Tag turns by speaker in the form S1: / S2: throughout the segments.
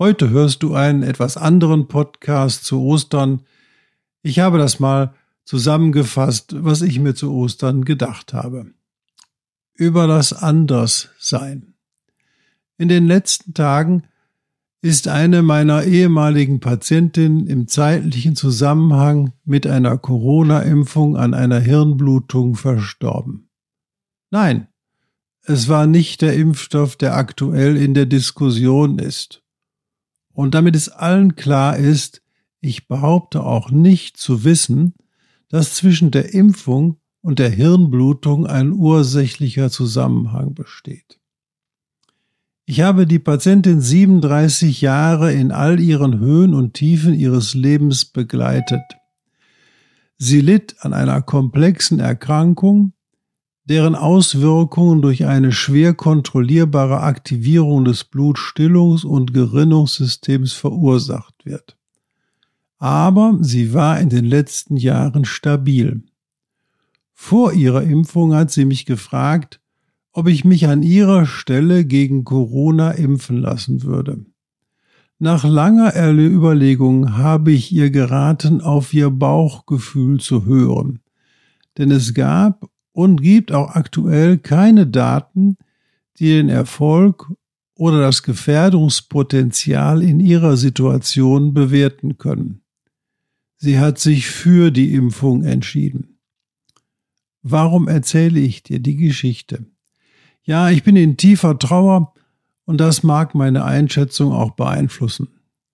S1: Heute hörst du einen etwas anderen Podcast zu Ostern. Ich habe das mal zusammengefasst, was ich mir zu Ostern gedacht habe. Über das Anderssein. In den letzten Tagen ist eine meiner ehemaligen Patientinnen im zeitlichen Zusammenhang mit einer Corona-Impfung an einer Hirnblutung verstorben. Nein, es war nicht der Impfstoff, der aktuell in der Diskussion ist. Und damit es allen klar ist, ich behaupte auch nicht zu wissen, dass zwischen der Impfung und der Hirnblutung ein ursächlicher Zusammenhang besteht. Ich habe die Patientin 37 Jahre in all ihren Höhen und Tiefen ihres Lebens begleitet. Sie litt an einer komplexen Erkrankung, deren Auswirkungen durch eine schwer kontrollierbare Aktivierung des Blutstillungs- und Gerinnungssystems verursacht wird. Aber sie war in den letzten Jahren stabil. Vor ihrer Impfung hat sie mich gefragt, ob ich mich an ihrer Stelle gegen Corona impfen lassen würde. Nach langer Überlegung habe ich ihr geraten, auf ihr Bauchgefühl zu hören, denn es gab und gibt auch aktuell keine Daten, die den Erfolg oder das Gefährdungspotenzial in ihrer Situation bewerten können. Sie hat sich für die Impfung entschieden. Warum erzähle ich dir die Geschichte? Ja, ich bin in tiefer Trauer und das mag meine Einschätzung auch beeinflussen.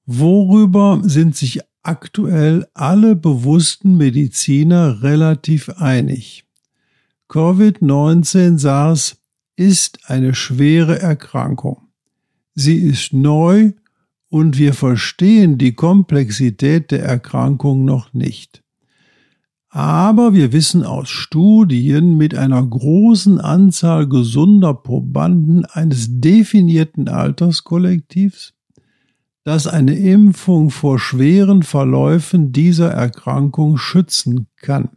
S1: Worüber sind sich aktuell alle bewussten Mediziner relativ einig? Covid-19 SARS ist eine schwere Erkrankung. Sie ist neu und wir verstehen die Komplexität der Erkrankung noch nicht. Aber wir wissen aus Studien mit einer großen Anzahl gesunder Probanden eines definierten Alterskollektivs, dass eine Impfung vor schweren Verläufen dieser Erkrankung schützen kann.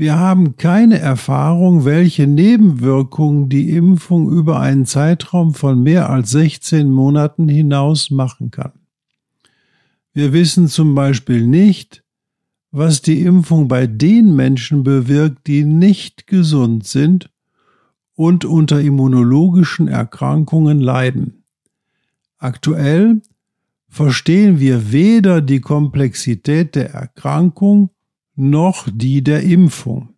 S1: Wir haben keine Erfahrung, welche Nebenwirkungen die Impfung über einen Zeitraum von mehr als 16 Monaten hinaus machen kann. Wir wissen zum Beispiel nicht, was die Impfung bei den Menschen bewirkt, die nicht gesund sind und unter immunologischen Erkrankungen leiden. Aktuell verstehen wir weder die Komplexität der Erkrankung noch die der Impfung.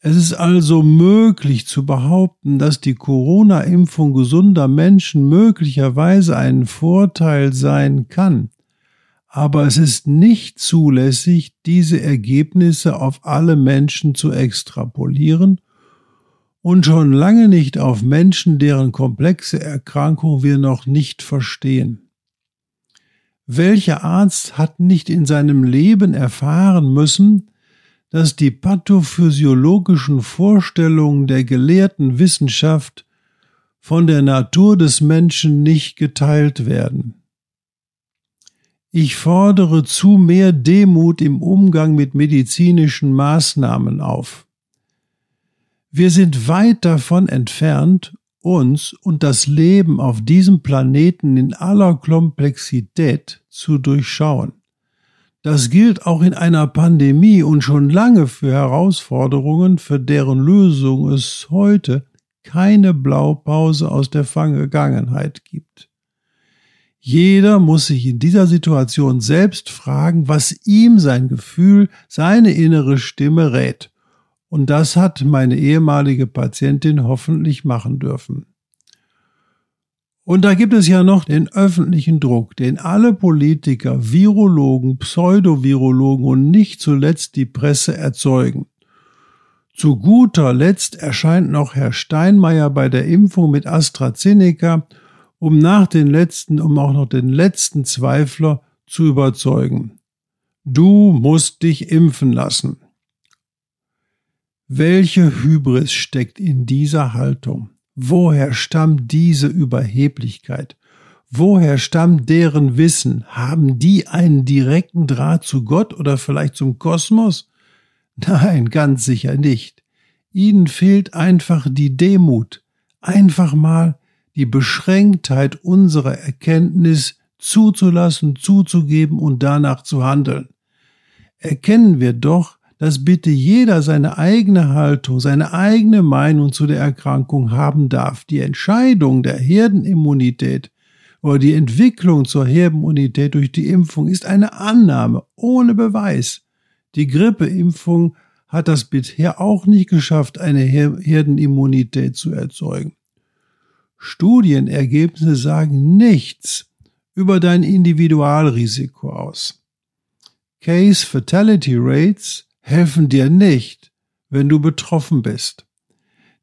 S1: Es ist also möglich zu behaupten, dass die Corona-Impfung gesunder Menschen möglicherweise einen Vorteil sein kann, aber es ist nicht zulässig, diese Ergebnisse auf alle Menschen zu extrapolieren und schon lange nicht auf Menschen, deren komplexe Erkrankung wir noch nicht verstehen. Welcher Arzt hat nicht in seinem Leben erfahren müssen, dass die pathophysiologischen Vorstellungen der gelehrten Wissenschaft von der Natur des Menschen nicht geteilt werden. Ich fordere zu mehr Demut im Umgang mit medizinischen Maßnahmen auf. Wir sind weit davon entfernt, uns und das Leben auf diesem Planeten in aller Komplexität zu durchschauen. Das gilt auch in einer Pandemie und schon lange für Herausforderungen, für deren Lösung es heute keine Blaupause aus der Vergangenheit gibt. Jeder muss sich in dieser Situation selbst fragen, was ihm sein Gefühl, seine innere Stimme rät. Und das hat meine ehemalige Patientin hoffentlich machen dürfen. Und da gibt es ja noch den öffentlichen Druck, den alle Politiker, Virologen, Pseudovirologen und nicht zuletzt die Presse erzeugen. Zu guter Letzt erscheint noch Herr Steinmeier bei der Impfung mit AstraZeneca um nach den letzten, um auch noch den letzten Zweifler zu überzeugen. Du musst dich impfen lassen. Welche Hybris steckt in dieser Haltung? Woher stammt diese Überheblichkeit? Woher stammt deren Wissen? Haben die einen direkten Draht zu Gott oder vielleicht zum Kosmos? Nein, ganz sicher nicht. Ihnen fehlt einfach die Demut, einfach mal die Beschränktheit unserer Erkenntnis zuzulassen, zuzugeben und danach zu handeln. Erkennen wir doch, dass bitte jeder seine eigene Haltung, seine eigene Meinung zu der Erkrankung haben darf. Die Entscheidung der Herdenimmunität oder die Entwicklung zur Herdenimmunität durch die Impfung ist eine Annahme ohne Beweis. Die Grippeimpfung hat das bisher auch nicht geschafft, eine Herdenimmunität zu erzeugen. Studienergebnisse sagen nichts über dein Individualrisiko aus. Case Fatality Rates helfen dir nicht, wenn du betroffen bist.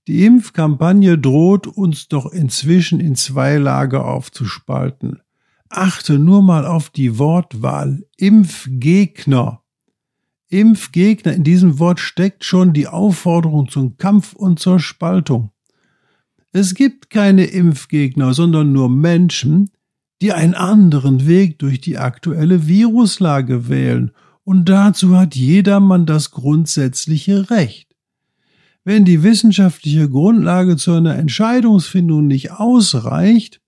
S1: Die Impfkampagne droht uns doch inzwischen in zwei Lager aufzuspalten. Achte nur mal auf die Wortwahl Impfgegner. Impfgegner, in diesem Wort steckt schon die Aufforderung zum Kampf und zur Spaltung. Es gibt keine Impfgegner, sondern nur Menschen, die einen anderen Weg durch die aktuelle Viruslage wählen, und dazu hat jedermann das grundsätzliche Recht. Wenn die wissenschaftliche Grundlage zu einer Entscheidungsfindung nicht ausreicht,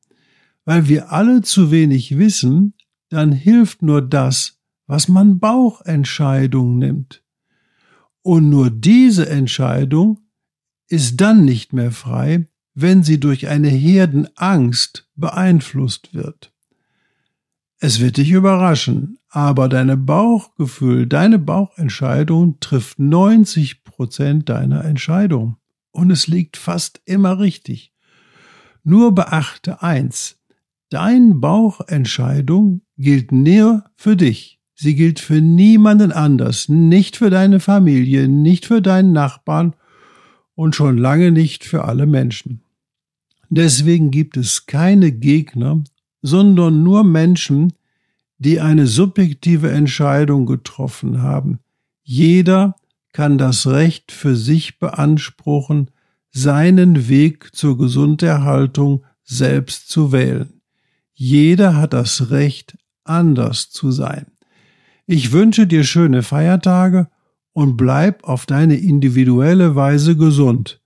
S1: weil wir alle zu wenig wissen, dann hilft nur das, was man Bauchentscheidung nimmt. Und nur diese Entscheidung ist dann nicht mehr frei, wenn sie durch eine Herdenangst beeinflusst wird. Es wird dich überraschen, aber deine Bauchgefühl, deine Bauchentscheidung trifft 90 Prozent deiner Entscheidung. Und es liegt fast immer richtig. Nur beachte eins. Dein Bauchentscheidung gilt nur für dich. Sie gilt für niemanden anders, nicht für deine Familie, nicht für deinen Nachbarn und schon lange nicht für alle Menschen. Deswegen gibt es keine Gegner, sondern nur Menschen, die eine subjektive Entscheidung getroffen haben. Jeder kann das Recht für sich beanspruchen, seinen Weg zur Gesunderhaltung selbst zu wählen. Jeder hat das Recht, anders zu sein. Ich wünsche dir schöne Feiertage und bleib auf deine individuelle Weise gesund.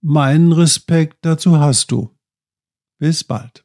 S1: Meinen Respekt dazu hast du. Bis bald.